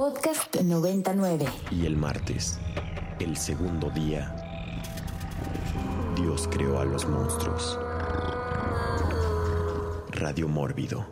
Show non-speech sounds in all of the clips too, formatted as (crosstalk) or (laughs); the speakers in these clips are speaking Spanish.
Podcast 99. Y el martes, el segundo día, Dios creó a los monstruos. Radio Mórbido.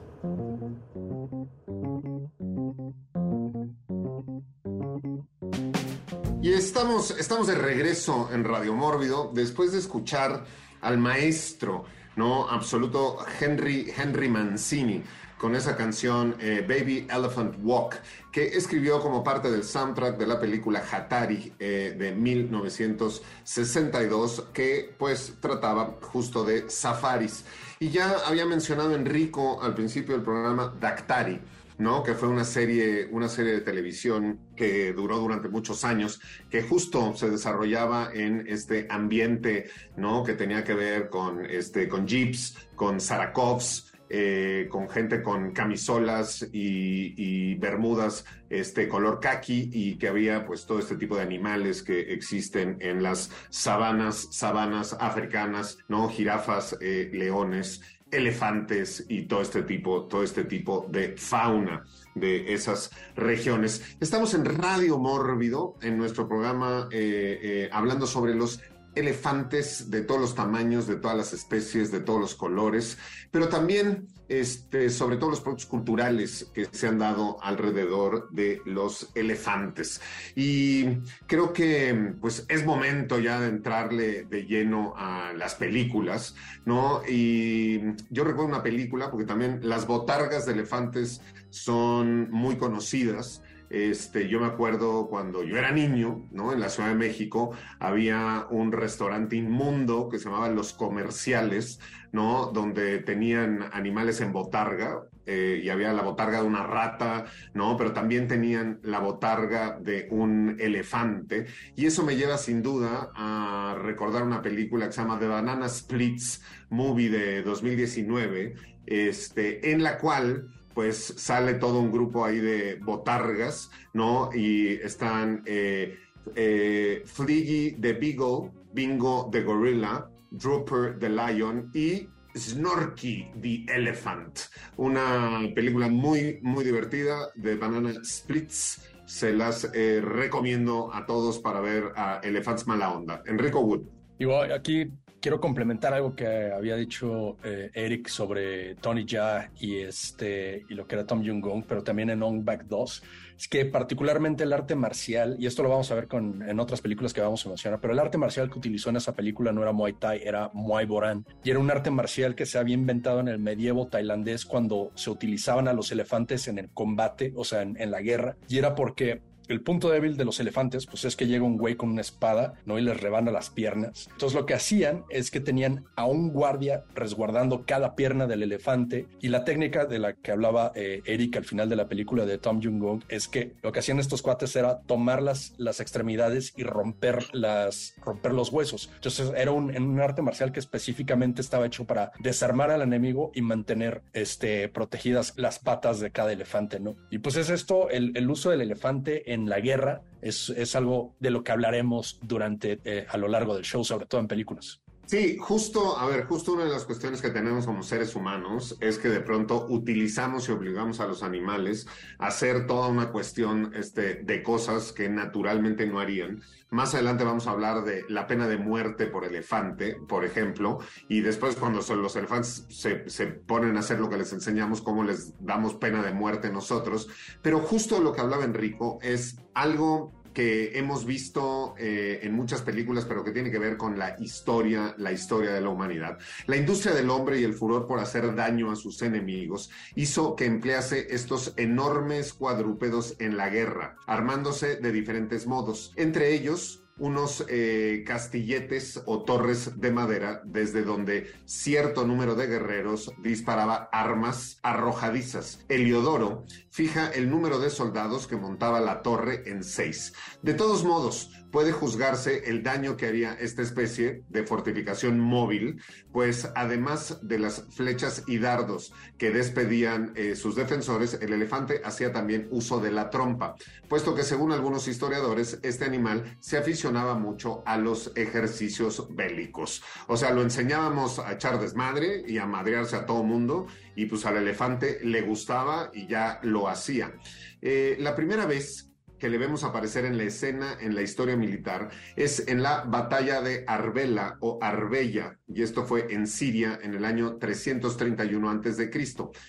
Y estamos, estamos de regreso en Radio Mórbido después de escuchar al maestro, ¿no? Absoluto Henry, Henry Mancini con esa canción eh, Baby Elephant Walk, que escribió como parte del soundtrack de la película Hatari eh, de 1962, que pues trataba justo de safaris. Y ya había mencionado Enrico al principio del programa Dactari. ¿no? Que fue una serie, una serie de televisión que duró durante muchos años, que justo se desarrollaba en este ambiente, ¿no? Que tenía que ver con, este, con jeeps, con Sarakovs, eh, con gente con camisolas y, bermudas este color kaki y que había pues todo este tipo de animales que existen en las sabanas, sabanas africanas, ¿no? Jirafas, eh, leones, elefantes y todo este tipo, todo este tipo de fauna de esas regiones. Estamos en Radio Mórbido, en nuestro programa, eh, hablando sobre los elefantes de todos los tamaños, de todas las especies, de todos los colores, pero también este, sobre todo los productos culturales que se han dado alrededor de los elefantes. Y creo que pues es momento ya de entrarle de lleno a las películas, ¿no? Y yo recuerdo una película, porque también las botargas de elefantes son muy conocidas. Este, yo me acuerdo cuando yo era niño, ¿no? En la Ciudad de México había un restaurante inmundo que se llamaba Los Comerciales, ¿no? Donde tenían animales en botarga eh, y había la botarga de una rata, ¿no? Pero también tenían la botarga de un elefante. Y eso me lleva sin duda a recordar una película que se llama The Banana Splits Movie de 2019, este, en la cual pues sale todo un grupo ahí de botargas, ¿no? Y están eh, eh, Fliggy the Beagle, Bingo the Gorilla, Drooper the Lion y Snorky the Elephant. Una película muy, muy divertida de Banana Splits. Se las eh, recomiendo a todos para ver a Elephants Mala Onda. Enrico Wood. Igual, aquí quiero complementar algo que había dicho eh, Eric sobre Tony Jaa y, este, y lo que era Tom Jung-gung, pero también en On Back 2. Es que particularmente el arte marcial, y esto lo vamos a ver con, en otras películas que vamos a mencionar, pero el arte marcial que utilizó en esa película no era Muay Thai, era Muay Boran. Y era un arte marcial que se había inventado en el medievo tailandés cuando se utilizaban a los elefantes en el combate, o sea, en, en la guerra. Y era porque el punto débil de los elefantes, pues es que llega un güey con una espada, ¿no? Y les rebana las piernas. Entonces lo que hacían es que tenían a un guardia resguardando cada pierna del elefante. Y la técnica de la que hablaba eh, Eric al final de la película de Tom Jung-gung es que lo que hacían estos cuates era tomar las, las extremidades y romper, las, romper los huesos. Entonces era un, un arte marcial que específicamente estaba hecho para desarmar al enemigo y mantener este, protegidas las patas de cada elefante, ¿no? Y pues es esto, el, el uso del elefante en en la guerra es, es algo de lo que hablaremos durante eh, a lo largo del show, sobre todo en películas. Sí, justo, a ver, justo una de las cuestiones que tenemos como seres humanos es que de pronto utilizamos y obligamos a los animales a hacer toda una cuestión este, de cosas que naturalmente no harían. Más adelante vamos a hablar de la pena de muerte por elefante, por ejemplo, y después cuando los elefantes se, se ponen a hacer lo que les enseñamos, cómo les damos pena de muerte nosotros. Pero justo lo que hablaba Enrico es algo que hemos visto eh, en muchas películas, pero que tiene que ver con la historia, la historia de la humanidad. La industria del hombre y el furor por hacer daño a sus enemigos hizo que emplease estos enormes cuadrúpedos en la guerra, armándose de diferentes modos. Entre ellos, unos eh, castilletes o torres de madera desde donde cierto número de guerreros disparaba armas arrojadizas. Heliodoro fija el número de soldados que montaba la torre en seis. De todos modos, puede juzgarse el daño que haría esta especie de fortificación móvil, pues además de las flechas y dardos que despedían eh, sus defensores, el elefante hacía también uso de la trompa, puesto que según algunos historiadores, este animal se aficionaba mucho a los ejercicios bélicos. O sea, lo enseñábamos a echar desmadre y a madrearse a todo mundo y pues al elefante le gustaba y ya lo hacía. Eh, la primera vez que le vemos aparecer en la escena en la historia militar es en la batalla de Arbela o Arbella, y esto fue en Siria en el año 331 a.C.,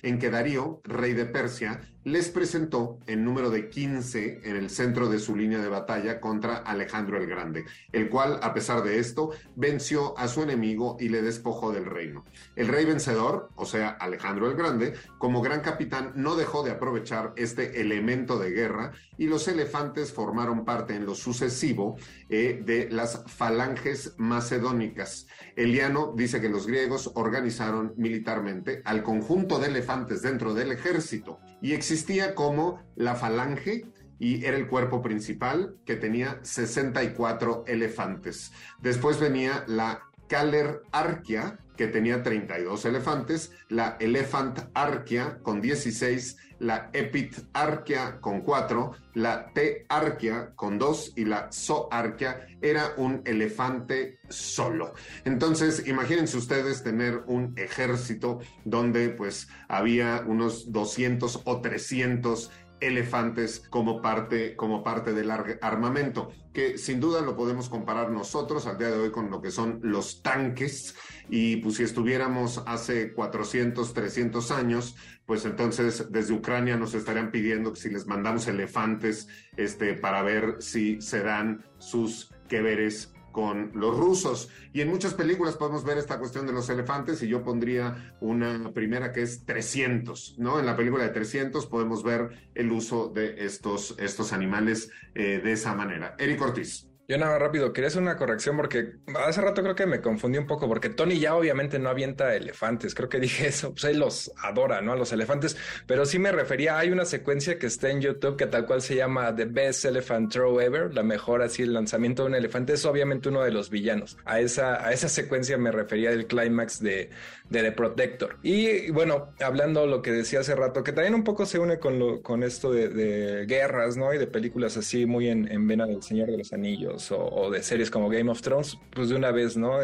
en que Darío, rey de Persia, les presentó en número de 15 en el centro de su línea de batalla contra Alejandro el Grande, el cual, a pesar de esto, venció a su enemigo y le despojó del reino. El rey vencedor, o sea, Alejandro el Grande, como gran capitán, no dejó de aprovechar este elemento de guerra y los elefantes formaron parte en lo sucesivo eh, de las falanges macedónicas. Eliano dice que los griegos organizaron militarmente al conjunto de elefantes dentro del ejército y existía como la falange y era el cuerpo principal que tenía 64 elefantes. Después venía la Caler Arquia, que tenía 32 elefantes, la Elephant Arquia con 16, la Epit Arquia con 4, la T Arquia con 2 y la So Arquia era un elefante solo. Entonces, imagínense ustedes tener un ejército donde pues había unos 200 o 300 elefantes como parte, como parte del armamento, que sin duda lo podemos comparar nosotros al día de hoy con lo que son los tanques, y pues si estuviéramos hace 400, 300 años, pues entonces desde Ucrania nos estarían pidiendo que si les mandamos elefantes este, para ver si se dan sus que veres con los rusos. Y en muchas películas podemos ver esta cuestión de los elefantes y yo pondría una primera que es 300, ¿no? En la película de 300 podemos ver el uso de estos, estos animales eh, de esa manera. Eric Ortiz. Yo nada rápido, quería hacer una corrección porque hace rato creo que me confundí un poco porque Tony ya obviamente no avienta elefantes, creo que dije (laughs) eso, pues él los adora, ¿no? A los elefantes, pero sí me refería, hay una secuencia que está en YouTube que tal cual se llama The Best Elephant Throw Ever, la mejor así el lanzamiento de un elefante, es obviamente uno de los villanos. A esa, a esa secuencia me refería del clímax de, de The Protector. Y bueno, hablando lo que decía hace rato, que también un poco se une con, lo, con esto de, guerras, ¿no? Y de películas así muy en, en vena del Señor de los Anillos o, de series como Game of Thrones, pues de una vez, ¿no?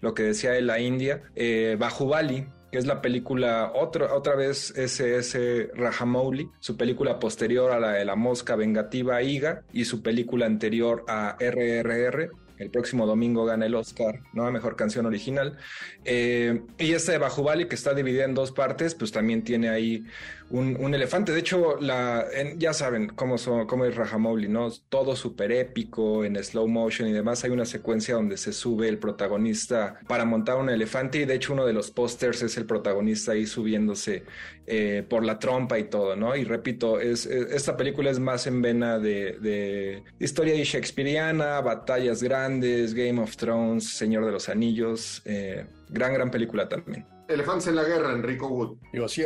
lo que decía de la India, eh, Bahubali, que es la película, otra otra vez SS Rajamouli, su película posterior a la de la mosca vengativa Iga y su película anterior a RRR, el próximo domingo gana el Oscar, ¿no? A Mejor Canción Original. Eh, y esta de Bajubali, que está dividida en dos partes, pues también tiene ahí un, elefante. De hecho, la, ya saben cómo, son, cómo es Rajamouli, ¿no? Todo súper épico, en slow motion y demás. Hay una secuencia donde se sube el protagonista para montar un elefante y de hecho uno de los pósters es el protagonista ahí subiéndose eh, por la trompa y todo, ¿no? Y repito, es, esta película es más en vena de, de historia shakespeariana, batallas grandes, Game of Thrones, Señor de los Anillos. Eh, gran, gran película también. Elefantes en la guerra, Enrico Wood. Digo, sí,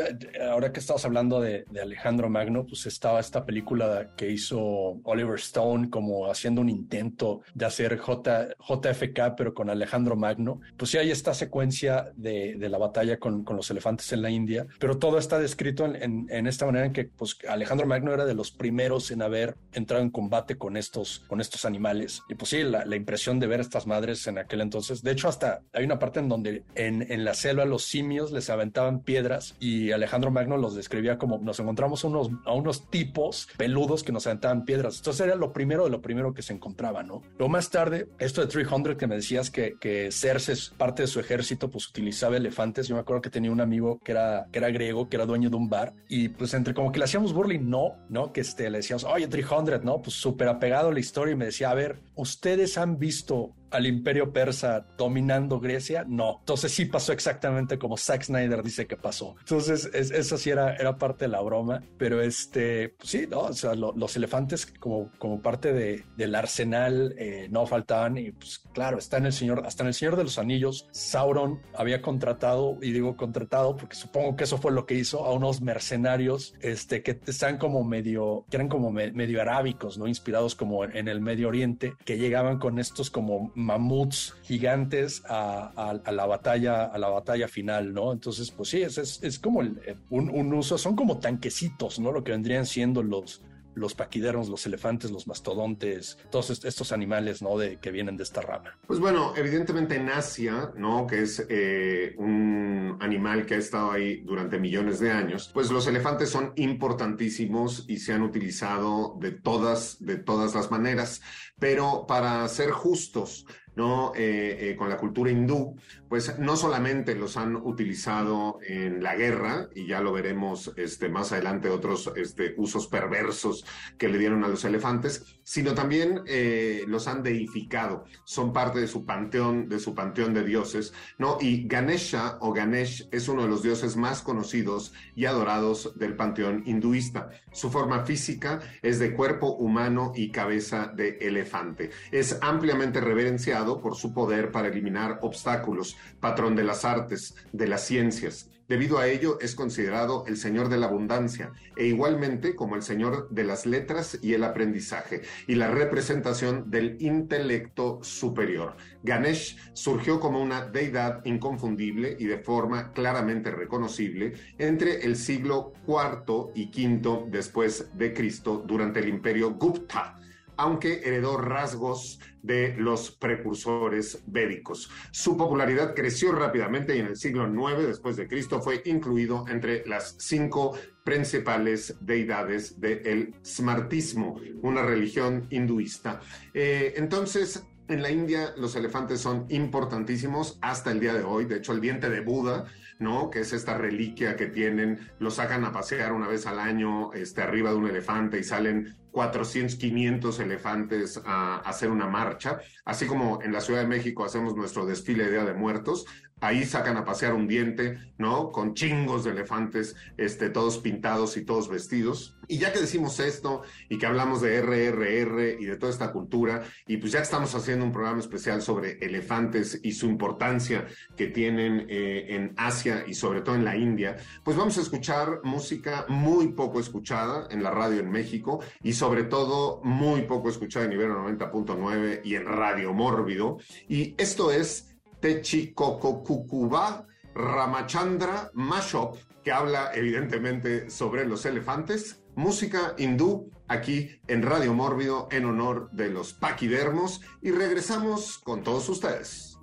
ahora que estamos hablando de, Alejandro Magno, pues estaba esta película que hizo Oliver Stone como haciendo un intento de hacer J, JFK, pero con Alejandro Magno. Pues sí, hay esta secuencia de, la batalla con, los elefantes en la India, pero todo está descrito en, esta manera en que pues, Alejandro Magno era de los primeros en haber entrado en combate con estos, con estos animales. Y pues sí, la, impresión de ver a estas madres en aquel entonces. De hecho, hasta hay una parte en donde en, en la selva los simios les aventaban piedras y Alejandro Magno los describía como nos encontramos unos, a unos tipos peludos que nos aventaban piedras. Entonces era lo primero de lo primero que se encontraba, ¿no? Luego más tarde, esto de 300 que me decías que, que Cerses, parte de su ejército, pues utilizaba elefantes. Yo me acuerdo que tenía un amigo que era, que era griego, que era dueño de un bar y pues entre como que le hacíamos burly, no, ¿no? Que este, le decíamos, oye, 300, ¿no? Pues súper apegado a la historia y me decía, a ver, ¿ustedes han visto al imperio persa dominando Grecia, no. Entonces sí pasó exactamente como Zack Snyder dice que pasó. Entonces eso sí era, era parte de la broma, pero este, pues sí, ¿no? O sea, los elefantes como, como parte de, del arsenal eh, no faltaban y pues claro, está en el Señor, hasta en el Señor de los Anillos, Sauron había contratado, y digo contratado porque supongo que eso fue lo que hizo, a unos mercenarios este, que están como medio, que eran como medio arábicos, ¿no? Inspirados como en el Medio Oriente, que llegaban con estos como mamuts gigantes a, la batalla, a la batalla final, ¿no? Entonces, pues sí, es, es, como un, un, uso, son como tanquecitos, ¿no? Lo que vendrían siendo los, los paquidermos, los elefantes, los mastodontes, todos estos animales, ¿no? De, que vienen de esta rama. Pues bueno, evidentemente en Asia, ¿no? Que es eh, un animal que ha estado ahí durante millones de años, pues los elefantes son importantísimos y se han utilizado de todas, de todas las maneras. Pero para ser justos, ¿no? Eh, eh, con la cultura hindú, pues no solamente los han utilizado en la guerra, y ya lo veremos este, más adelante otros este, usos perversos que le dieron a los elefantes, sino también eh, los han deificado, son parte de su panteón, de su panteón de dioses, ¿no? Y Ganesha o Ganesh es uno de los dioses más conocidos y adorados del panteón hinduista. Su forma física es de cuerpo humano y cabeza de elefante. Es ampliamente reverenciado por su poder para eliminar obstáculos, patrón de las artes, de las ciencias. Debido a ello es considerado el Señor de la Abundancia e igualmente como el Señor de las Letras y el Aprendizaje y la representación del intelecto superior. Ganesh surgió como una deidad inconfundible y de forma claramente reconocible entre el siglo IV y V después de Cristo durante el imperio Gupta aunque heredó rasgos de los precursores védicos. Su popularidad creció rápidamente y en el siglo IX después de Cristo fue incluido entre las cinco principales deidades del smartismo, una religión hinduista. Eh, entonces, en la India los elefantes son importantísimos hasta el día de hoy. De hecho, el diente de Buda, ¿no? Que es esta reliquia que tienen, lo sacan a pasear una vez al año, este, arriba de un elefante y salen 400, 500 elefantes a, hacer una marcha, así como en la Ciudad de México hacemos nuestro desfile de Día de Muertos, ahí sacan a pasear un diente, ¿no? Con chingos de elefantes, este, todos pintados y todos vestidos. Y ya que decimos esto y que hablamos de RRR y de toda esta cultura, y pues ya estamos haciendo un programa especial sobre elefantes y su importancia que tienen eh, en Asia y sobre todo en la India, pues vamos a escuchar música muy poco escuchada en la radio en México y sobre todo muy poco escuchada en Ibero 90.9 y en Radio Mórbido. Y esto es Techikokokukuba Ramachandra Mashop, que habla evidentemente sobre los elefantes, música hindú aquí en Radio Mórbido en honor de los paquidermos. Y regresamos con todos ustedes.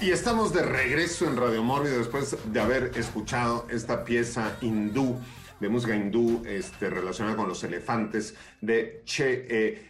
Y estamos de regreso en Radio Mórbido después de haber escuchado esta pieza hindú de música hindú este, relacionada con los elefantes de che, eh.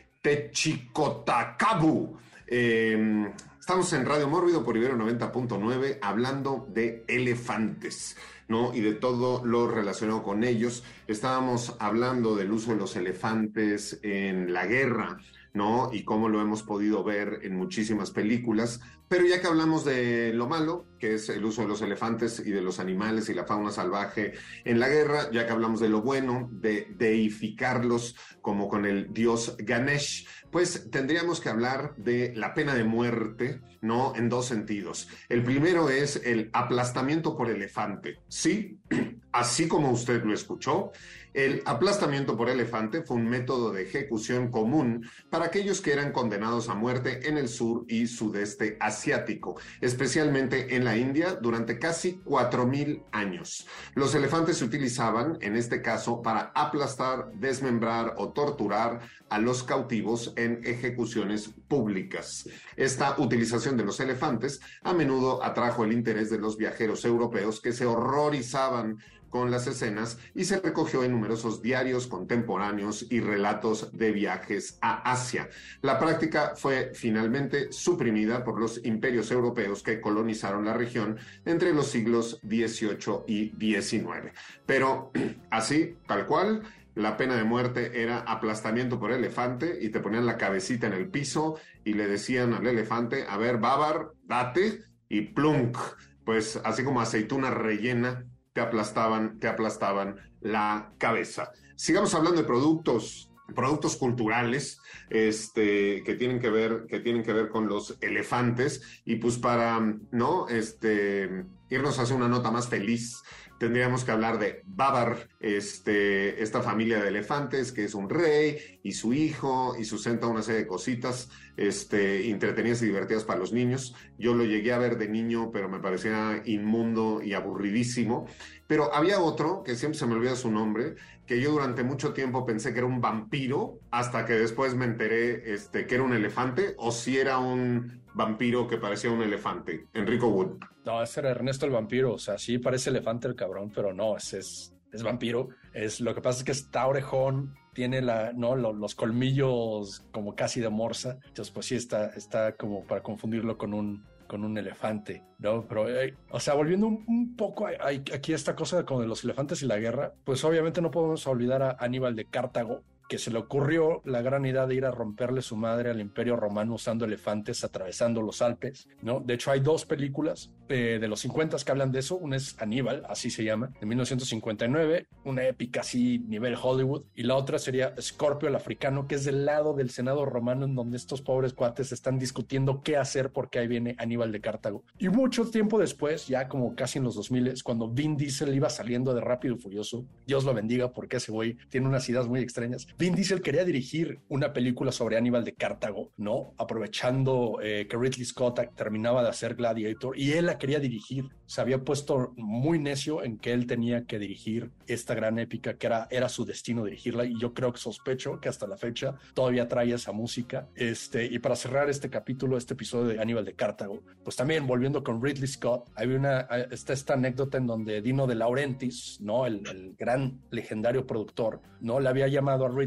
Em, estamos en Radio Mórbido por Ibero 90.9 hablando de elefantes. ¿no? y de todo lo relacionado con ellos. Estábamos hablando del uso de los elefantes en la guerra, ¿no? Y cómo lo hemos podido ver en muchísimas películas. Pero ya que hablamos de lo malo, que es el uso de los elefantes y de los animales y la fauna salvaje en la guerra, ya que hablamos de lo bueno, de deificarlos como con el dios Ganesh, pues tendríamos que hablar de la pena de muerte, ¿no? En dos sentidos. El primero es el aplastamiento por elefante. Sí, (clears throat) así como usted lo escuchó, el aplastamiento por elefante fue un método de ejecución común para aquellos que eran condenados a muerte en el sur y sudeste asiático, especialmente en la India durante casi 4.000 años. Los elefantes se utilizaban, en este caso, para aplastar, desmembrar o torturar a los cautivos en ejecuciones públicas. Esta utilización de los elefantes a menudo atrajo el interés de los viajeros europeos que se horrorizaban con las escenas y se recogió en numerosos diarios contemporáneos y relatos de viajes a Asia. La práctica fue finalmente suprimida por los imperios europeos que colonizaron la región entre los siglos XVIII y XIX. Pero (clears throat) así, tal cual, la pena de muerte era aplastamiento por elefante y te ponían la cabecita en el piso y le decían al elefante, a ver, bávar, date y plunk, pues así como aceituna rellena te aplastaban, te aplastaban la cabeza. Sigamos hablando de productos productos culturales este, que, tienen que, ver, que tienen que ver con los elefantes y pues para, ¿no? Este, irnos a hacer una nota más feliz, tendríamos que hablar de Babar, este, esta familia de elefantes, que es un rey y su hijo, y sustenta una serie de cositas este, entretenidas y divertidas para los niños. Yo lo llegué a ver de niño, pero me parecía inmundo y aburridísimo. Pero había otro, que siempre se me olvida su nombre, que yo durante mucho tiempo pensé que era un vampiro, hasta que después me enteré este, que era un elefante, o si era un vampiro que parecía un elefante. Enrico Wood. No, ese era Ernesto el vampiro. O sea, sí parece elefante el cabrón, pero no, es, es, vampiro. Es, lo que pasa es que está orejón, tiene la, ¿no? los, colmillos como casi de morsa. Entonces, pues sí, está, está como para confundirlo con un, con un elefante, ¿no? Pero, eh, o sea, volviendo un, poco aquí a esta cosa como de los elefantes y la guerra, pues obviamente no podemos olvidar a Aníbal de Cartago, que se le ocurrió la gran idea de ir a romperle su madre al imperio romano usando elefantes atravesando los Alpes, ¿no? De hecho, hay dos películas eh, de los 50 que hablan de eso. Una es Aníbal, así se llama, de 1959, una épica así nivel Hollywood, y la otra sería Scorpio el africano, que es del lado del Senado romano en donde estos pobres cuates están discutiendo qué hacer porque ahí viene Aníbal de Cartago. Y mucho tiempo después, ya como casi en los 2000, cuando Vin Diesel iba saliendo de Rápido y Furioso, Dios lo bendiga porque ese güey tiene unas ideas muy extrañas, Vin Diesel quería dirigir una película sobre Aníbal de Cartago, ¿no? Aprovechando eh, que Ridley Scott terminaba de hacer Gladiator y él la quería dirigir. Se había puesto muy necio en que él tenía que dirigir esta gran épica que era, era su destino dirigirla y yo creo que sospecho que hasta la fecha todavía trae esa música. Este, y para cerrar este capítulo, este episodio de Aníbal de Cartago, pues también volviendo con Ridley Scott, hay una, está esta anécdota en donde Dino de Laurentiis, ¿no? El, el gran legendario productor, ¿no? Le había llamado a Ridley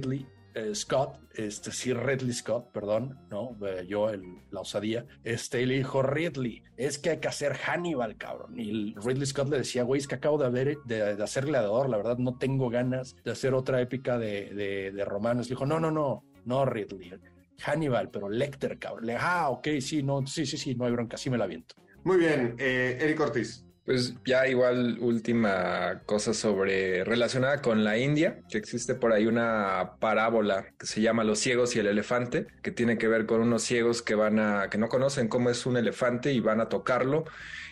eh, Scott, este sí, Ridley Scott, perdón, no, eh, yo la osadía, este, le dijo, Ridley, es que hay que hacer Hannibal, cabrón. Y Ridley Scott le decía, güey, es que acabo de, haber, de, hacer Gladiador, la verdad no tengo ganas de hacer otra épica de, de, de romanos. dijo, no, no, no, no, Ridley, Hannibal, pero Lecter, cabrón. Le, ah, ok, sí, no, sí, sí, sí, no hay bronca, sí me la viento. Muy bien, eh, Eric Ortiz. Pues ya igual última cosa sobre relacionada con la India, que existe por ahí una parábola que se llama Los ciegos y el elefante, que tiene que ver con unos ciegos que van a que no conocen cómo es un elefante y van a tocarlo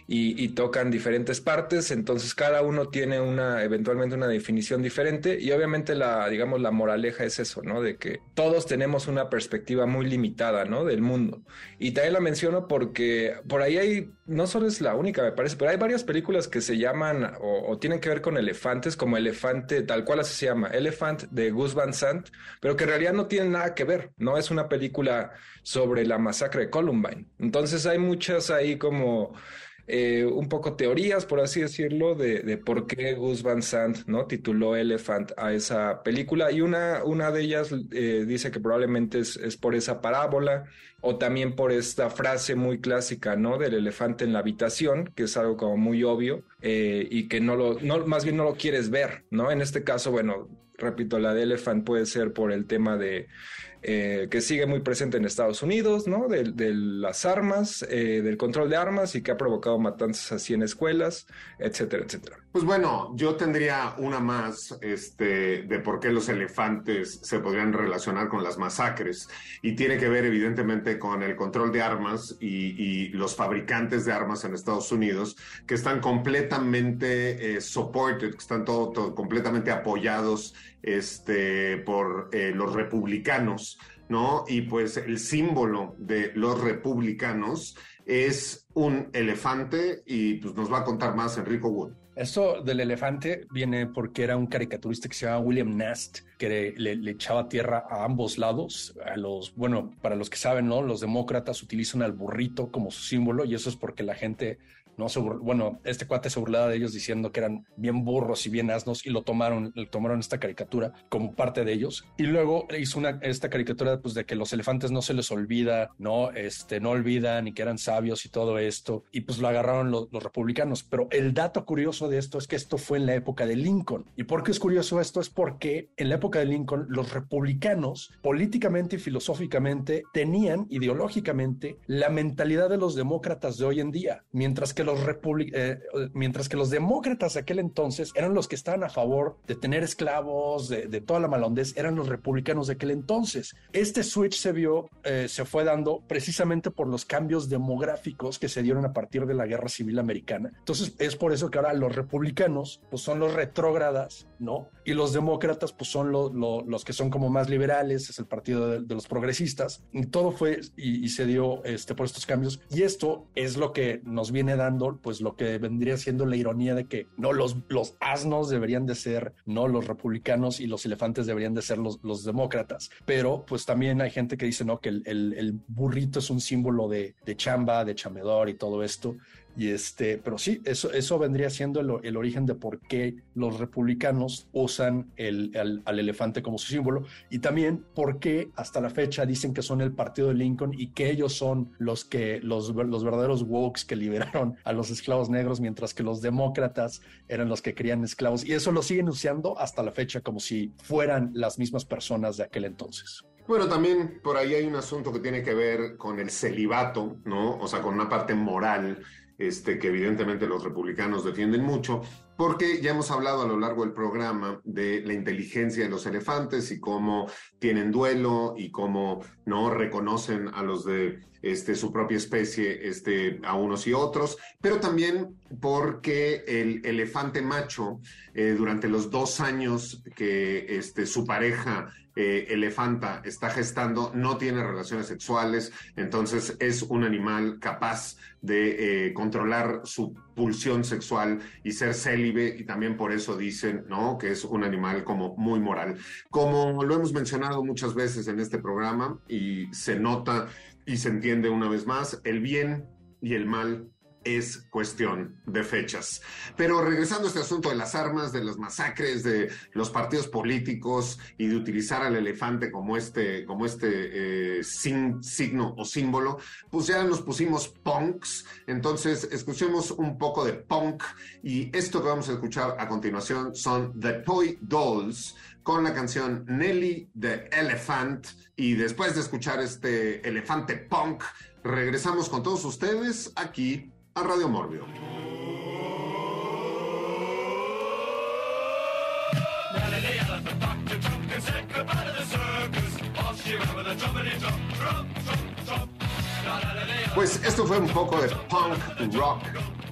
y, tocan diferentes partes, entonces cada uno tiene una, eventualmente una definición diferente y obviamente la, digamos, la moraleja es eso, ¿no? De que todos tenemos una perspectiva muy limitada, ¿no? Del mundo. Y también la menciono porque por ahí hay, no solo es la única, me parece, pero hay varias películas que se llaman o, tienen que ver con elefantes, como Elefante, tal cual así se llama, Elephant de Gus Van Sant, pero que en realidad no tienen nada que ver, ¿no? Es una película sobre la masacre de Columbine. Entonces hay muchas ahí como eh, un poco teorías, por así decirlo, de, por qué Gus Van Sant ¿no? tituló Elephant a esa película. Y una, una de ellas eh, dice que probablemente es, por esa parábola o también por esta frase muy clásica ¿no? del elefante en la habitación, que es algo como muy obvio eh, y que no lo, no, más bien no lo quieres ver. ¿no? En este caso, bueno, repito, la de Elephant puede ser por el tema de eh, que sigue muy presente en Estados Unidos, ¿no? De, las armas, eh, del control de armas y que ha provocado matanzas así en escuelas, etcétera, etcétera. Pues bueno, yo tendría una más este, de por qué los elefantes se podrían relacionar con las masacres y tiene que ver evidentemente con el control de armas y, los fabricantes de armas en Estados Unidos que están completamente eh, que están todo, completamente apoyados este, por los republicanos ¿no? Y pues el símbolo de los republicanos es un elefante y pues nos va a contar más Enrico Wood. Esto del elefante viene porque era un caricaturista que se llama William Nast, que le, echaba tierra a ambos lados. A los, bueno, para los que saben, ¿no? Los demócratas utilizan al burrito como su símbolo y eso es porque la gente ¿no? bueno, este cuate se burlaba de ellos diciendo que eran bien burros y bien asnos y lo tomaron, tomaron esta caricatura como parte de ellos. Y luego hizo una, esta caricatura pues de que los elefantes no se les olvida, ¿no? Este, no olvidan y que eran sabios y todo esto. Y pues lo agarraron los, republicanos. Pero el dato curioso de esto es que esto fue en la época de Lincoln. ¿Y por qué es curioso esto? Es porque en la época de Lincoln los republicanos políticamente y filosóficamente tenían ideológicamente la mentalidad de los demócratas de hoy en día, mientras que que los eh, mientras que los demócratas de aquel entonces eran los que estaban a favor de tener esclavos, de, toda la malondez, eran los republicanos de aquel entonces. Este switch se vio, eh, se fue dando precisamente por los cambios demográficos que se dieron a partir de la Guerra Civil Americana. Entonces es por eso que ahora los republicanos pues son los retrógradas, ¿no? Y los demócratas pues son los que son como más liberales, es el partido de, los progresistas. Y todo fue y, se dio este, por estos cambios. Y esto es lo que nos viene dando pues lo que vendría siendo la ironía de que no los, los asnos deberían de ser no los republicanos y los elefantes deberían de ser los, los demócratas. Pero pues también hay gente que dice no que el, el, burrito es un símbolo de, de chamba, de chamedor y todo esto. Y este, pero sí, eso, eso vendría siendo el, origen de por qué los republicanos usan el, al elefante como su símbolo y también por qué hasta la fecha dicen que son el partido de Lincoln y que ellos son los que los, los verdaderos wokes que liberaron a los esclavos negros, mientras que los demócratas eran los que querían esclavos. Y eso lo siguen usando hasta la fecha como si fueran las mismas personas de aquel entonces. Bueno, también por ahí hay un asunto que tiene que ver con el celibato, ¿no? O sea, con una parte moral este, que evidentemente los republicanos defienden mucho, porque ya hemos hablado a lo largo del programa de la inteligencia de los elefantes y cómo tienen duelo y cómo no reconocen a los de este, su propia especie este, a unos y otros, pero también porque el elefante macho, eh, durante los dos años que este, su pareja eh, elefanta está gestando, no tiene relaciones sexuales, entonces es un animal capaz de eh, controlar su pulsión sexual y ser célibe, y también por eso dicen, ¿no? Que es un animal como muy moral. Como lo hemos mencionado muchas veces en este programa y se nota y se entiende una vez más, el bien y el mal es cuestión de fechas. Pero regresando a este asunto de las armas, de las masacres, de los partidos políticos y de utilizar al elefante como este, como este eh, signo o símbolo, pues ya nos pusimos punks. Entonces, escuchemos un poco de punk y esto que vamos a escuchar a continuación son The Toy Dolls con la canción Nelly the Elephant. Y después de escuchar este elefante punk, regresamos con todos ustedes aquí a Radio Morbido. Pues esto fue un poco de punk rock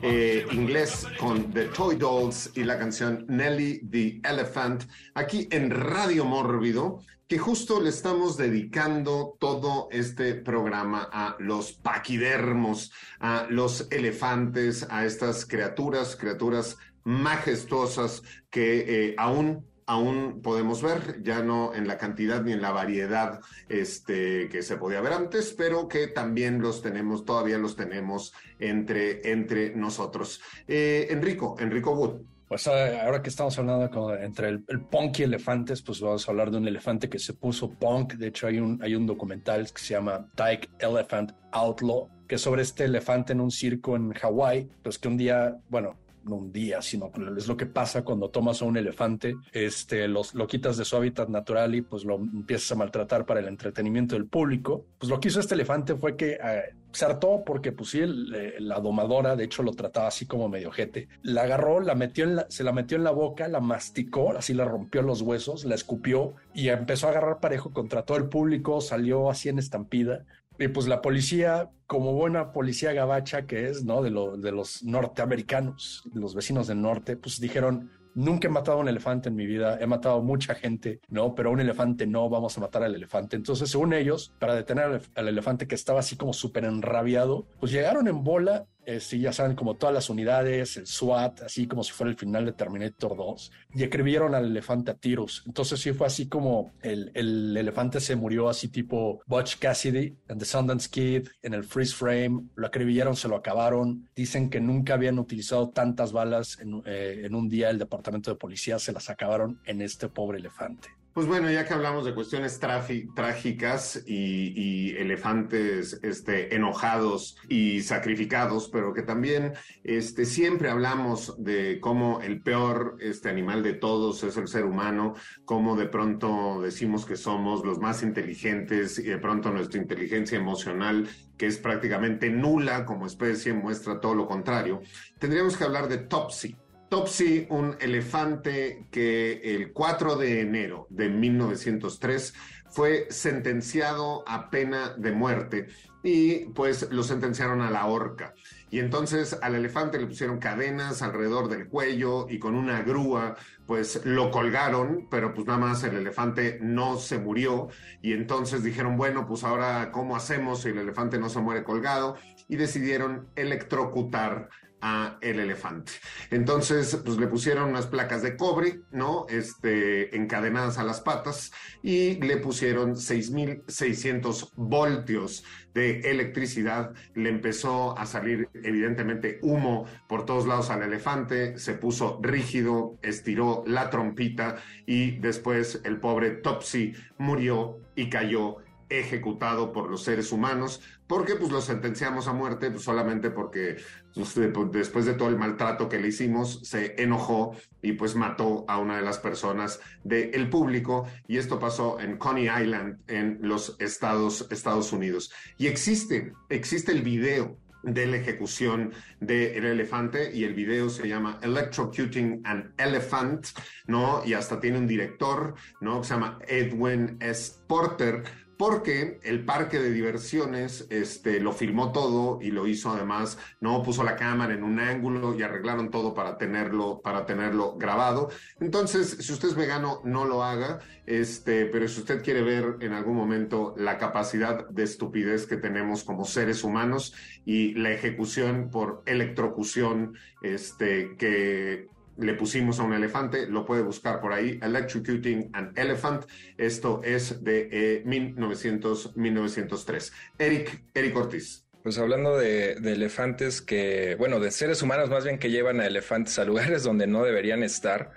eh, inglés con The Toy Dolls y la canción Nelly the Elephant aquí en Radio Mórbido que justo le estamos dedicando todo este programa a los paquidermos, a los elefantes, a estas criaturas, criaturas majestuosas que eh, aún aún podemos ver, ya no en la cantidad ni en la variedad este, que se podía ver antes, pero que también los tenemos, todavía los tenemos entre, entre nosotros. Eh, Enrico, Enrico Wood, pues eh, ahora que estamos hablando entre el, punk y elefantes, pues vamos a hablar de un elefante que se puso punk. De hecho, hay un, hay un documental que se llama Tyke Elephant Outlaw, que es sobre este elefante en un circo en Hawái, pues que un día, bueno, no un día, sino es lo que pasa cuando tomas a un elefante, este, los, lo quitas de su hábitat natural y pues lo empiezas a maltratar para el entretenimiento del público. Pues lo que hizo este elefante fue que eh, se hartó porque pues sí, eh, la domadora, de hecho lo trataba así como medio jete, la agarró, la metió en la, se la metió en la boca, la masticó, así la rompió los huesos, la escupió y empezó a agarrar parejo contra todo el público, salió así en estampida. Y pues la policía, como buena policía gabacha que es, ¿no? De, de los norteamericanos, los vecinos del norte, pues dijeron, Nunca he matado a un elefante en mi vida, he matado mucha gente, ¿no? Pero un elefante no, vamos a matar al elefante. Entonces, según ellos, para detener al, elefante que estaba así como súper enrabiado, pues llegaron en bola sí, ya saben, como todas las unidades, el SWAT, así como si fuera el final de Terminator 2, y escribieron al elefante a tiros. Entonces sí fue así como el, el elefante se murió así tipo Butch Cassidy en The Sundance Kid, en el freeze frame, lo acribillaron, se lo acabaron. Dicen que nunca habían utilizado tantas balas en, eh, en un día, el departamento de policía se las acabaron en este pobre elefante. Pues bueno, ya que hablamos de cuestiones trágicas y, elefantes este, enojados y sacrificados, pero que también este, siempre hablamos de cómo el peor este, animal de todos es el ser humano, cómo de pronto decimos que somos los más inteligentes y de pronto nuestra inteligencia emocional, que es prácticamente nula como especie, muestra todo lo contrario. Tendríamos que hablar de Topsy. Topsy, un elefante que el 4 de enero de 1903 fue sentenciado a pena de muerte y pues lo sentenciaron a la horca. Y entonces al elefante le pusieron cadenas alrededor del cuello y con una grúa pues lo colgaron, pero pues nada más el elefante no se murió y entonces dijeron, bueno, pues ahora ¿cómo hacemos si el elefante no se muere colgado? Y decidieron electrocutar a el elefante. Entonces, pues le pusieron unas placas de cobre, ¿no? Este, encadenadas a las patas y le pusieron 6.600 voltios de electricidad. Le empezó a salir evidentemente humo por todos lados al elefante, se puso rígido, estiró la trompita y después el pobre Topsy murió y cayó ejecutado por los seres humanos, porque pues lo sentenciamos a muerte pues, solamente porque pues, después de todo el maltrato que le hicimos se enojó y pues mató a una de las personas del público y esto pasó en Coney Island en los Estados, Estados Unidos. Y existe, existe el video de la ejecución del elefante y el video se llama Electrocuting an Elephant, ¿no? Y hasta tiene un director, ¿no? Que se llama Edwin S. Porter, porque el parque de diversiones este, lo filmó todo y lo hizo además, no puso la cámara en un ángulo y arreglaron todo para tenerlo, para tenerlo grabado. Entonces, si usted es vegano, no lo haga, este, pero si usted quiere ver en algún momento la capacidad de estupidez que tenemos como seres humanos y la ejecución por electrocución este, que le pusimos a un elefante, lo puede buscar por ahí, Electrocuting an Elephant. Esto es de 1900, eh, 1903. Eric, Eric Ortiz. Pues hablando de, elefantes que, bueno, de seres humanos más bien que llevan a elefantes a lugares donde no deberían estar.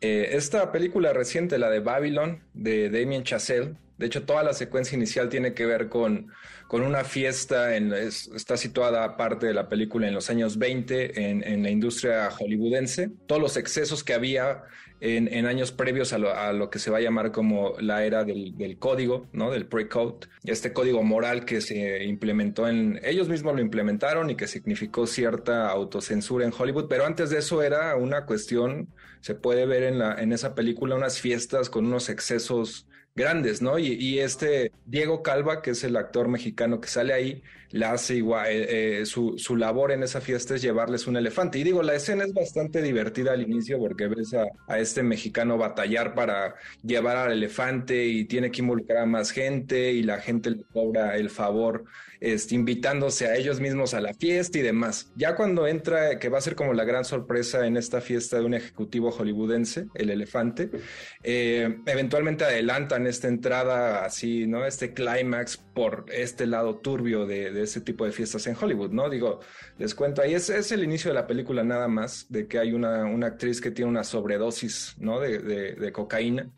Eh, esta película reciente, la de Babylon, de Damien Chazelle, de hecho toda la secuencia inicial tiene que ver con con una fiesta, en, está situada aparte de la película en los años 20 en, la industria hollywoodense. Todos los excesos que había en, años previos a lo, que se va a llamar como la era del, código, ¿no? Del pre-code, este código moral que se implementó en, ellos mismos lo implementaron y que significó cierta autocensura en Hollywood, pero antes de eso era una cuestión, se puede ver en, la, en esa película unas fiestas con unos excesos grandes, ¿no? Y, este Diego Calva, que es el actor mexicano que sale ahí, la hace igual, eh, eh, su, su, labor en esa fiesta es llevarles un elefante. Y digo, la escena es bastante divertida al inicio porque ves a, a este mexicano batallar para llevar al elefante y tiene que involucrar a más gente y la gente le cobra el favor este, invitándose a ellos mismos a la fiesta y demás. Ya cuando entra, que va a ser como la gran sorpresa en esta fiesta de un ejecutivo hollywoodense, el elefante, eh, eventualmente adelantan esta entrada así, ¿no? Este clímax por este lado turbio de, ese tipo de fiestas en Hollywood, ¿no? Digo, les cuento, ahí es, es el inicio de la película nada más, de que hay una, actriz que tiene una sobredosis, ¿no? de, de cocaína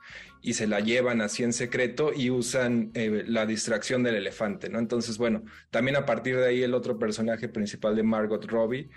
y se la llevan así en secreto y usan eh, la distracción del elefante, ¿no? Entonces, bueno, también a partir de ahí el otro personaje principal de Margot Robbie,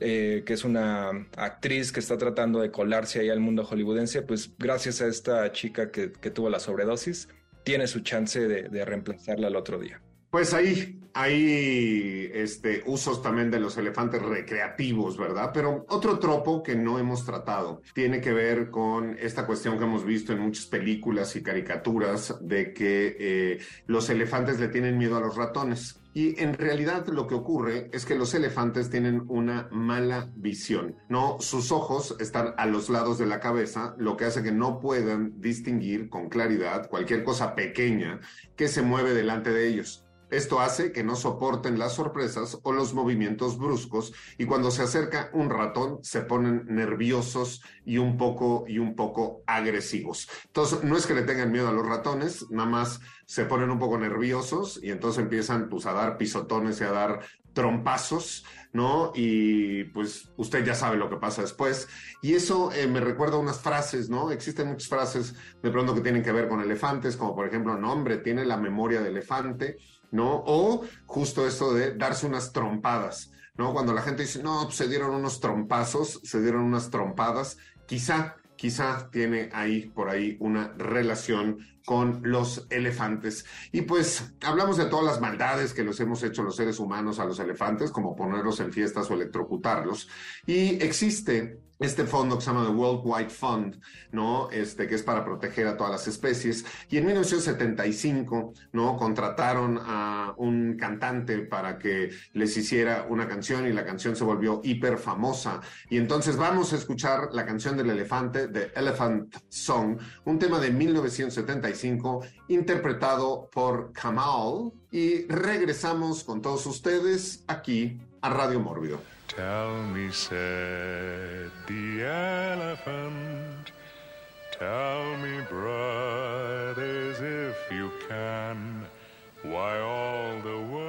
eh, que es una actriz que está tratando de colarse ahí al mundo hollywoodense, pues gracias a esta chica que, tuvo la sobredosis, tiene su chance de reemplazarla al otro día. Pues ahí hay este, usos también de los elefantes recreativos, ¿verdad? Pero otro tropo que no hemos tratado tiene que ver con esta cuestión que hemos visto en muchas películas y caricaturas de que eh, los elefantes le tienen miedo a los ratones. Y en realidad lo que ocurre es que los elefantes tienen una mala visión, ¿no? Sus ojos están a los lados de la cabeza, lo que hace que no puedan distinguir con claridad cualquier cosa pequeña que se mueve delante de ellos. Esto hace que no soporten las sorpresas o los movimientos bruscos y cuando se acerca un ratón se ponen nerviosos y un poco y un poco agresivos. Entonces, no es que le tengan miedo a los ratones, nada más se ponen un poco nerviosos y entonces empiezan pues a dar pisotones y a dar trompazos, ¿no? Y pues usted ya sabe lo que pasa después. Y eso eh, me recuerda unas frases, ¿no? Existen muchas frases de pronto que tienen que ver con elefantes, como por ejemplo, no, hombre, tiene la memoria de elefante, ¿no? O justo esto de darse unas trompadas. ¿No? Cuando la gente dice, no, pues se dieron unos trompazos, se dieron unas trompadas, quizá quizá tiene ahí por ahí una relación con los elefantes. Y pues hablamos de todas las maldades que los hemos hecho los seres humanos a los elefantes, como ponerlos en fiestas o electrocutarlos. Y existe este fondo que se llama the World Wide Fund, ¿no? Este, que es para proteger a todas las especies. Y en 1975, ¿no? Contrataron a un cantante para que les hiciera una canción y la canción se volvió hiper famosa. Y entonces vamos a escuchar la canción del elefante, The Elephant Song, un tema de 1975 interpretado por Kamal. Y regresamos con todos ustedes aquí a Radio Mórbido. Tell me, said the elephant, tell me, brothers, if you can, why all the world.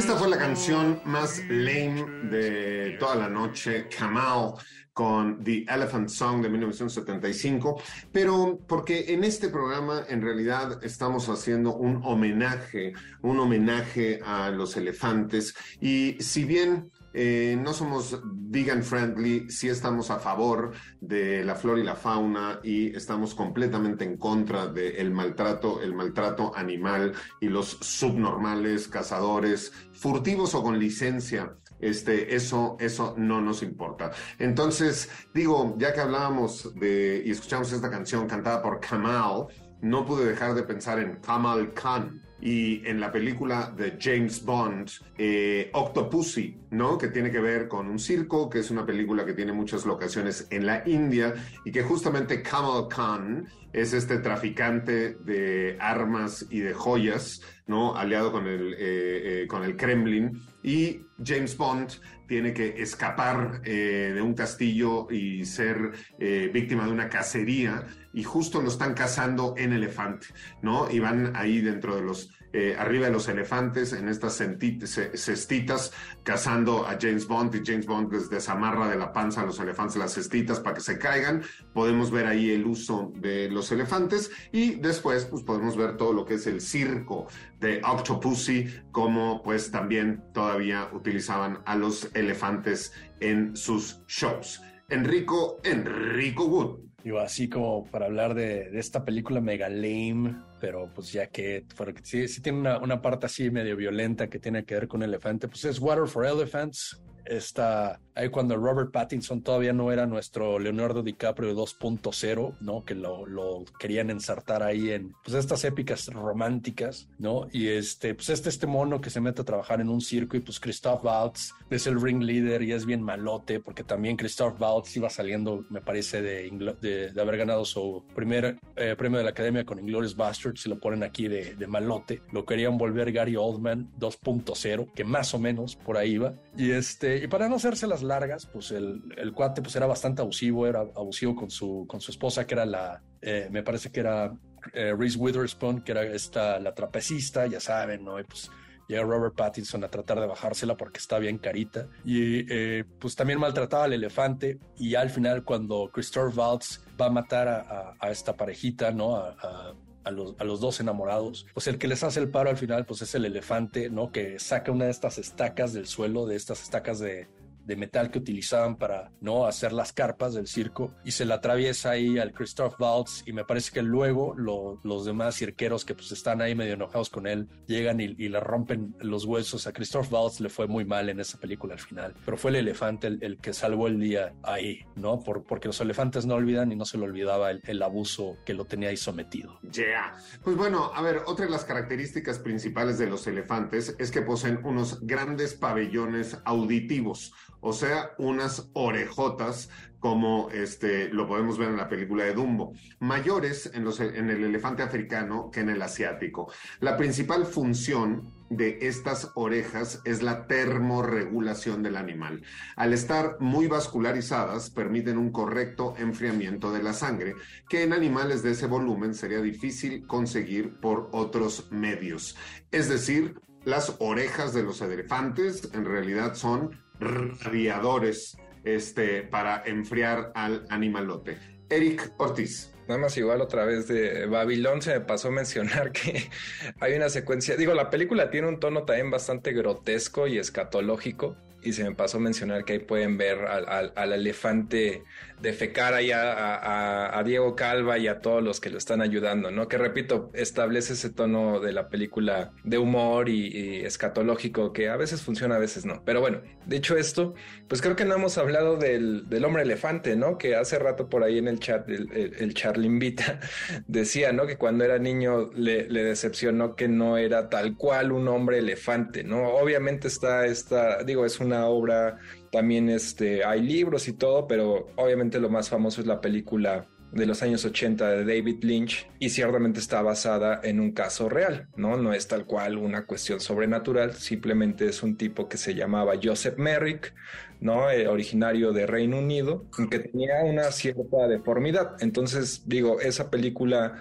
Esta fue la canción más lame de toda la noche, Kamal, con The Elephant Song de 1975, pero porque en este programa en realidad estamos haciendo un homenaje, un homenaje a los elefantes. Y si bien eh, no somos vegan friendly, sí estamos a favor de la flora y la fauna y estamos completamente en contra del maltrato, el maltrato animal y los subnormales, cazadores, furtivos o con licencia. Este, eso, eso no nos importa. Entonces, digo, ya que hablábamos de y escuchamos esta canción cantada por Kamal, no pude dejar de pensar en Kamal Khan y en la película de James Bond, eh, Octopussy, ¿no? Que tiene que ver con un circo, que es una película que tiene muchas locaciones en la India y que justamente Kamal Khan es este traficante de armas y de joyas, ¿no? Aliado con el, eh, eh, con el Kremlin. Y James Bond tiene que escapar eh, de un castillo y ser eh, víctima de una cacería y justo lo están cazando en elefante, ¿no? Y van ahí dentro de los eh, arriba de los elefantes en estas cestitas cazando a James Bond y James Bond les desamarra de la panza a los elefantes las cestitas para que se caigan. Podemos ver ahí el uso de los elefantes y después pues podemos ver todo lo que es el circo de Octopussy, como pues también todavía utilizaban a los elefantes en sus shows. Enrico, Enrico Wood. Digo, así como para hablar de, de, esta película mega lame, pero pues ya que porque sí, sí tiene una, una, parte así medio violenta que tiene que ver con elefante, pues es Water for Elephants. Está ahí cuando Robert Pattinson todavía no era nuestro Leonardo DiCaprio 2.0, ¿no? Que lo, lo, querían ensartar ahí en pues estas épicas románticas, ¿no? Y este, pues este, este mono que se mete a trabajar en un circo y pues Christoph Waltz es el ring leader y es bien malote porque también Christoph Waltz iba saliendo, me parece, de, de, de haber ganado su primer eh, premio de la Academia con Inglourious Basterds, si lo ponen aquí de, de malote. Lo querían volver Gary Oldman 2.0, que más o menos por ahí va. Y este, y para no hacerse las largas, pues el, el, cuate pues era bastante abusivo, era abusivo con su, con su esposa, que era la, eh, me parece que era eh, Reese Witherspoon, que era esta, la trapecista, ya saben, ¿no? Y pues llega Robert Pattinson a tratar de bajársela porque está bien carita. Y eh, pues también maltrataba al elefante. Y al final, cuando Christopher Waltz va a matar a, a, a esta parejita, ¿no? A, a los, a los, dos enamorados, pues el que les hace el paro al final, pues es el elefante, ¿no? Que saca una de estas estacas del suelo, de estas estacas de, de metal que utilizaban para no hacer las carpas del circo y se la atraviesa ahí al Christoph Waltz y me parece que luego lo, los demás cirqueros que pues están ahí medio enojados con él llegan y, y, le rompen los huesos. A Christoph Waltz le fue muy mal en esa película al final pero fue el elefante el, el que salvó el día ahí no Por, porque los elefantes no olvidan y no se le olvidaba el, el abuso que lo tenía ahí sometido. Yeah. pues bueno a ver otra de las características principales de los elefantes es que poseen unos grandes pabellones auditivos o sea, unas orejotas como este, lo podemos ver en la película de Dumbo, mayores en, los, en el elefante africano que en el asiático. La principal función de estas orejas es la termorregulación del animal. Al estar muy vascularizadas, permiten un correcto enfriamiento de la sangre, que en animales de ese volumen sería difícil conseguir por otros medios. Es decir, las orejas de los elefantes en realidad son radiadores este, para enfriar al animalote. Eric Ortiz. Nada más igual otra vez de Babilón se me pasó a mencionar que (laughs) hay una secuencia, digo, la película tiene un tono también bastante grotesco y escatológico y se me pasó mencionar que ahí pueden ver al, al, elefante defecar ahí a, a, Diego Calva y a todos los que lo están ayudando, ¿no? Que repito, establece ese tono de la película de humor y, escatológico que a veces funciona, a veces no. Pero bueno, dicho esto, pues creo que no hemos hablado del, del hombre elefante, ¿no? Que hace rato por ahí en el chat, el, el, el Charlimbita (laughs) decía, ¿no? Que cuando era niño le, le, decepcionó que no era tal cual un hombre elefante, ¿no? Obviamente está esta, digo, es una obra también este, hay libros y todo, pero obviamente lo más famoso es la película de los años 80 de David Lynch y ciertamente está basada en un caso real, ¿no? No es tal cual una cuestión sobrenatural, simplemente es un tipo que se llamaba Joseph Merrick, ¿no? Eh, originario de Reino Unido, que tenía una cierta deformidad. Entonces, digo, esa película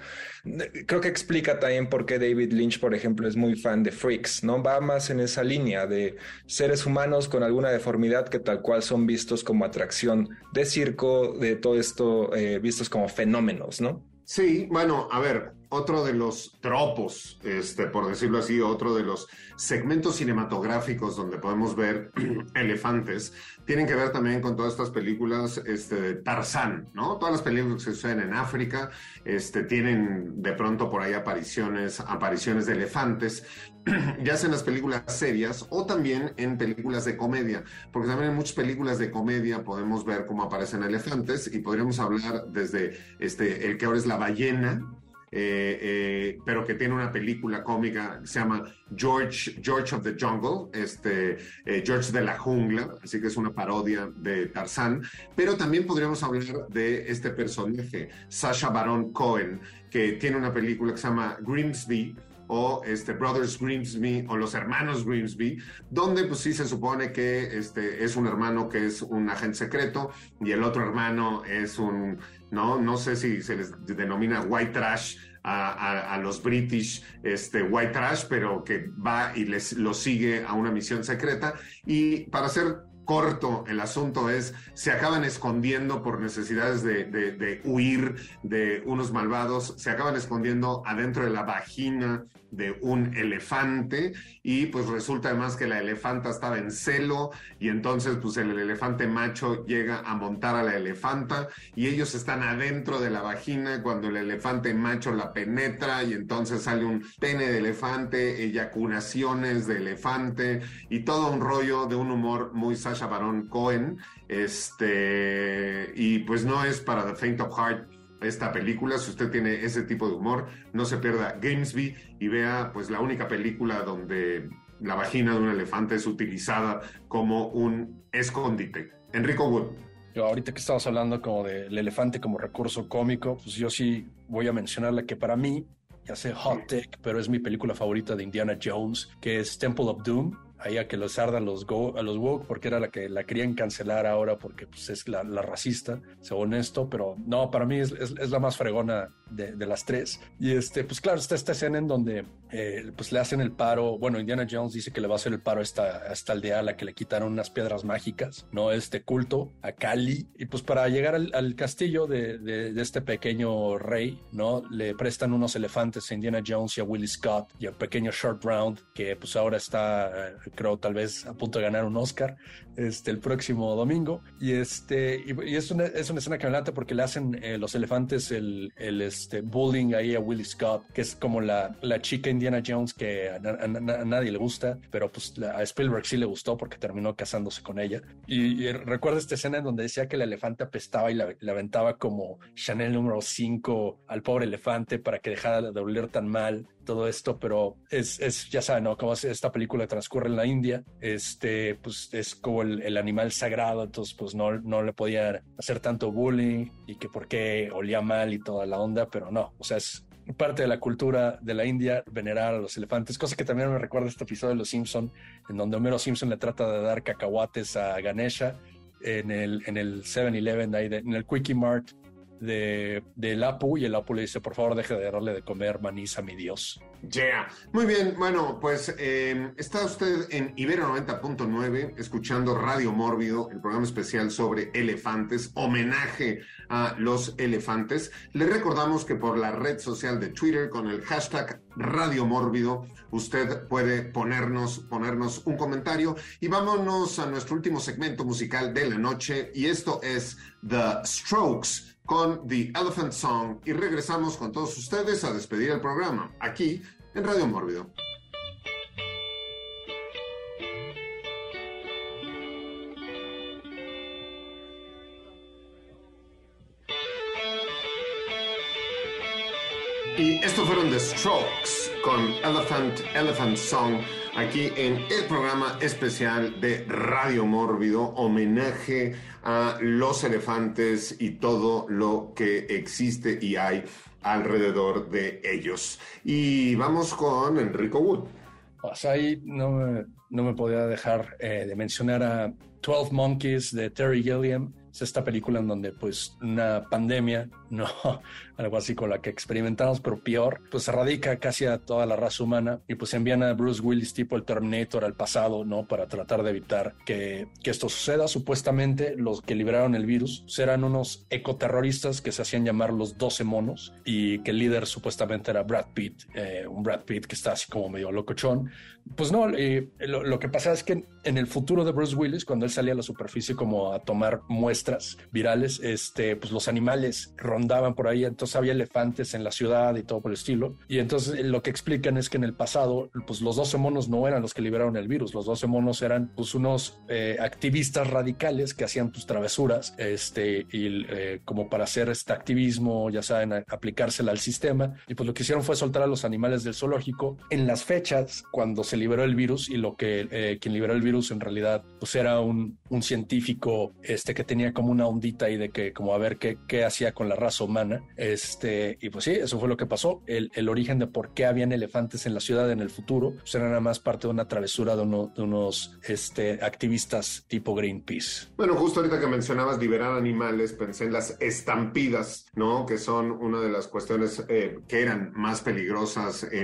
creo que explica también por qué David Lynch, por ejemplo, es muy fan de Freaks, ¿no? Va más en esa línea de seres humanos con alguna deformidad que tal cual son vistos como atracción de circo, de todo esto, eh, vistos como fenómenos, ¿no? Sí, bueno, a ver, otro de los tropos, este, por decirlo así, otro de los segmentos cinematográficos donde podemos ver (clears throat) elefantes, tienen que ver también con todas estas películas este, de Tarzán, ¿no? Todas las películas que suceden en África este, tienen de pronto por ahí apariciones, apariciones de elefantes, (clears throat) ya sea en las películas serias o también en películas de comedia, porque también en muchas películas de comedia podemos ver cómo aparecen elefantes y podríamos hablar desde este, el que ahora es la ballena, eh, pero que tiene una película cómica que se llama George, George of the Jungle, este, eh, George de la Jungla, así que es una parodia de Tarzán, pero también podríamos hablar de este personaje, Sasha Baron Cohen, que tiene una película que se llama Grimsby, o este Brothers Grimsby o los hermanos Grimsby, donde pues sí se supone que este es un hermano que es un agente secreto y el otro hermano es un, no, no sé si se les denomina white trash a, a, los British este, White Trash, pero que va y les lo sigue a una misión secreta. Y para hacer corto el asunto es, se acaban escondiendo por necesidades de, huir de unos malvados, se acaban escondiendo adentro de la vagina de un elefante y pues resulta además que la elefanta estaba en celo y entonces pues el elefante macho llega a montar a la elefanta y ellos están adentro de la vagina cuando el elefante macho la penetra y entonces sale un pene de elefante, eyaculaciones de elefante y todo un rollo de un humor muy Sasha Baron Cohen este y pues no es para The Faint of Heart esta película. Si usted tiene ese tipo de humor, no se pierda Gamesby y vea pues la única película donde la vagina de un elefante es utilizada como un escondite. Enrico Wood. Yo ahorita que estamos hablando como del elefante como recurso cómico, pues yo sí voy a mencionar la que para mí, ya sé hot take, pero es mi película favorita de Indiana Jones, que es Temple of Doom ahí a que los ardan los go, a los woke porque era la que la querían cancelar ahora porque pues, es la, la racista, según esto, pero no, para mí es, es, es la más fregona de, de, las tres. Y este, pues claro, está esta escena en donde eh, pues le hacen el paro, bueno, Indiana Jones dice que le va a hacer el paro a esta, a esta aldea a la que le quitaron unas piedras mágicas, ¿no? Este culto a Cali, y pues para llegar al, al castillo de, de, de, este pequeño rey, ¿no? Le prestan unos elefantes a Indiana Jones y a Willie Scott y al pequeño Short Round, que pues ahora está creo tal vez a punto de ganar un Oscar este, el próximo domingo. Y, este, y, y es, una, es una escena que me late porque le hacen eh, los elefantes el, el este, bullying ahí a Willie Scott, que es como la, la chica Indiana Jones que a, nadie le gusta, pero pues a Spielberg sí le gustó porque terminó casándose con ella. Y, y recuerdo esta escena en donde decía que el elefante apestaba y la, la aventaba como Chanel número 5 al pobre elefante para que dejara de oler tan mal todo esto, pero es, es ya saben, ¿no? Como esta película transcurre en la India, este, pues es como el, animal sagrado, entonces pues no, no le podía hacer tanto bullying y que por qué olía mal y toda la onda, pero no, o sea, es parte de la cultura de la India venerar a los elefantes, cosa que también me recuerda este episodio de Los Simpson, en donde Homero Simpson le trata de dar cacahuates a Ganesha en el, en el 7-Eleven, en el Quickie Mart, de, del Apu y el Apu le dice, por favor, deje de darle de comer manís a mi Dios. Yeah. Muy bien, bueno, pues eh, está usted en Ibero 90.9 escuchando Radio Mórbido, el programa especial sobre elefantes, homenaje a los elefantes. Le recordamos que por la red social de Twitter con el hashtag Radio Mórbido, usted puede ponernos, ponernos un comentario y vámonos a nuestro último segmento musical de la noche y esto es The Strokes con The Elephant Song y regresamos con todos ustedes a despedir el programa aquí en Radio Mórbido. Y estos fueron The Strokes con Elephant, Elephant Song, aquí en el programa especial de Radio Mórbido, homenaje a los elefantes y todo lo que existe y hay alrededor de ellos. Y vamos con Enrico Wood. Pues ahí no me, no me podía dejar eh, de mencionar a 12 Monkeys de Terry Gilliam. Es esta película en donde pues una pandemia, no (laughs) algo así con la que experimentamos, pero peor, pues radica casi a toda la raza humana y pues envían a Bruce Willis tipo el Terminator al pasado, ¿no? Para tratar de evitar que, que esto suceda. Supuestamente los que liberaron el virus eran unos ecoterroristas que se hacían llamar los 12 monos y que el líder supuestamente era Brad Pitt, eh, un Brad Pitt que está así como medio locochón. Pues no, eh, lo, lo que pasa es que en el futuro de Bruce Willis, cuando él salía a la superficie como a tomar muestras virales, este, pues los animales rondaban por ahí, entonces había elefantes en la ciudad y todo por el estilo. Y entonces lo que explican es que en el pasado, pues los 12 monos no eran los que liberaron el virus, los 12 monos eran pues unos eh, activistas radicales que hacían pues travesuras, este, y eh, como para hacer este activismo, ya saben, aplicársela al sistema. Y pues lo que hicieron fue soltar a los animales del zoológico en las fechas cuando se liberó el virus y lo que eh, quien liberó el virus en realidad pues era un, un científico este que tenía como una ondita ahí de que como a ver qué, qué hacía con la raza humana este y pues sí eso fue lo que pasó el, origen de por qué habían elefantes en la ciudad en el futuro pues era nada más parte de una travesura de, uno- de unos este activistas tipo Greenpeace Bueno, justo ahorita que mencionabas liberar animales, pensé en las estampidas, ¿no? Que son una de las cuestiones eh, que eran más peligrosas eh,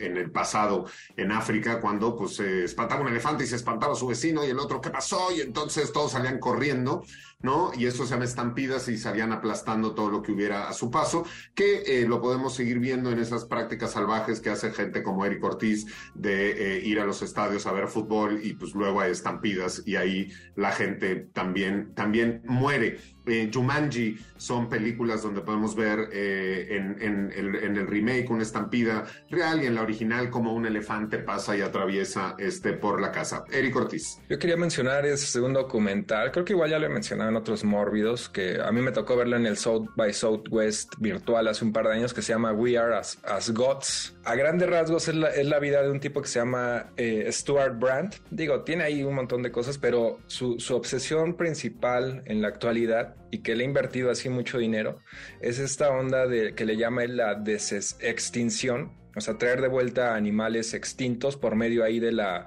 en el pasado en África, cuando pues se espantaba un elefante y se espantaba su vecino y el otro, ¿qué pasó? Y entonces todos salían corriendo, ¿no? Y eso se llama estampidas y salían aplastando todo lo que hubiera a su paso, que eh, lo podemos seguir viendo en esas prácticas salvajes que hace gente como Eric Ortiz de eh, ir a los estadios a ver fútbol y pues luego hay estampidas y ahí la gente también, también muere. Eh, Jumanji son películas donde podemos ver eh, en, el, remake una estampida real y en la original como un elefante pasa y atraviesa este por la casa. Eric Ortiz. Yo quería mencionar ese segundo documental, creo que igual ya lo he mencionado en otros mórbidos, que a mí me tocó verlo en el South by Southwest virtual hace un par de años, que se llama We Are As, Gods. A grandes rasgos es la, es vida de un tipo que se llama eh, Stuart Brandt. Digo, tiene ahí un montón de cosas, pero su obsesión principal en la actualidad y que le ha invertido así mucho dinero es esta onda que le llama la desextinción, o sea, traer de vuelta animales extintos por medio ahí de la,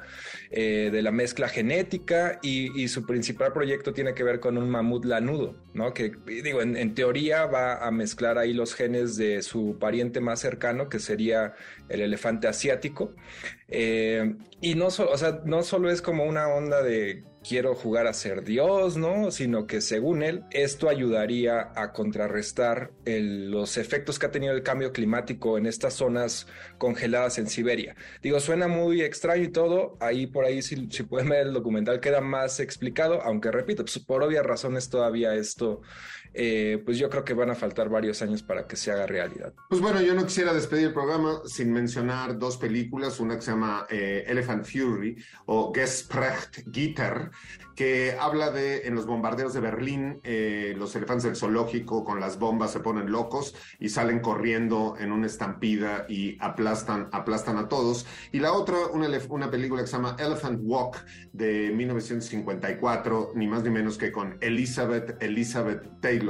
eh, de la mezcla genética y, su principal proyecto tiene que ver con un mamut lanudo, ¿no? Que digo, en, en teoría va a mezclar ahí los genes de su pariente más cercano, que sería el elefante asiático. Eh, y no, so- o sea, no solo es como una onda de quiero jugar a ser Dios, ¿no? Sino que según él, esto ayudaría a contrarrestar los efectos que ha tenido el cambio climático en estas zonas congeladas en Siberia. Digo, suena muy extraño y todo, ahí por ahí si, si pueden ver el documental queda más explicado, aunque repito, pues, por obvias razones todavía esto, eh, pues yo creo que van a faltar varios años para que se haga realidad. Pues bueno, yo no quisiera despedir el programa sin mencionar dos películas, una que se llama eh, Elephant Fury o Gesprecht Gitter, que habla de en los bombardeos de Berlín, eh, los elefantes del zoológico con las bombas se ponen locos y salen corriendo en una estampida y aplastan, aplastan a todos. Y la otra, una, una película que se llama Elephant Walk de 1954, ni más ni menos que con Elizabeth, Elizabeth Taylor,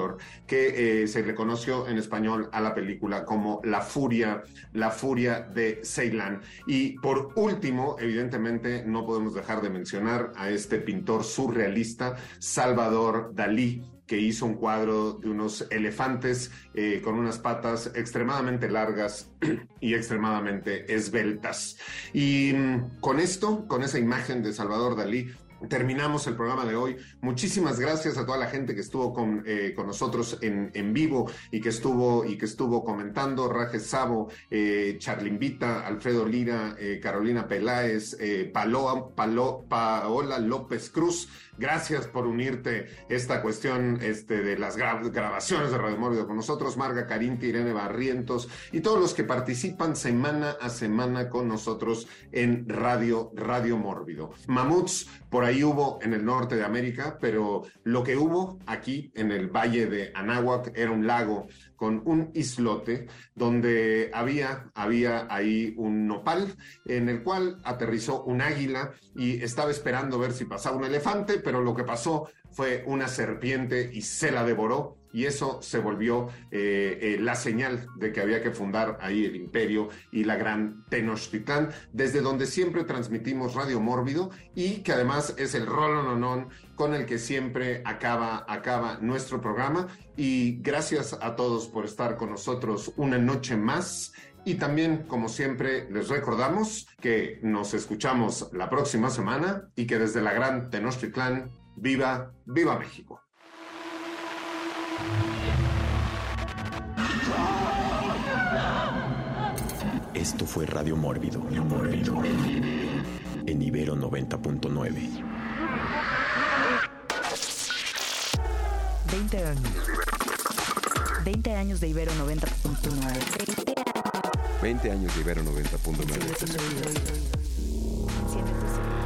que eh, se le conoció en español a la película como La Furia, La Furia de Ceilán. Y por último, evidentemente, no podemos dejar de mencionar a este pintor surrealista, Salvador Dalí, que hizo un cuadro de unos elefantes eh, con unas patas extremadamente largas y extremadamente esbeltas. Y mm, con esto, con esa imagen de Salvador Dalí, terminamos el programa de hoy. Muchísimas gracias a toda la gente que estuvo con, eh, con nosotros en, en, vivo y que estuvo y que estuvo comentando. Rajes Sabo, eh, Charlimbita, Alfredo Lira, eh, Carolina Peláez, eh, Palo, Palo, Paola López Cruz. Gracias por unirte esta cuestión este, de las grabaciones de Radio Mórbido con nosotros. Marga Carinti, Irene Barrientos y todos los que participan semana a semana con nosotros en Radio, Radio Mórbido. Mamuts, por ahí hubo en el norte de América, pero lo que hubo aquí en el valle de Anáhuac era un lago con un islote donde había, había ahí un nopal en el cual aterrizó un águila y estaba esperando ver si pasaba un elefante, pero lo que pasó fue una serpiente y se la devoró y eso se volvió eh, eh, la señal de que había que fundar ahí el imperio y la gran Tenochtitlan, desde donde siempre transmitimos Radio Mórbido y que además es el rolononon con el que siempre acaba, acaba nuestro programa. Y gracias a todos por estar con nosotros una noche más. Y también, como siempre, les recordamos que nos escuchamos la próxima semana y que desde la gran Tenochtitlan, viva, viva México. Esto fue Radio Mórbido, Mórbido, en Ibero 90.9. 20 años. 20 años de Ibero 90.9. 20 años de Ibero 90.9.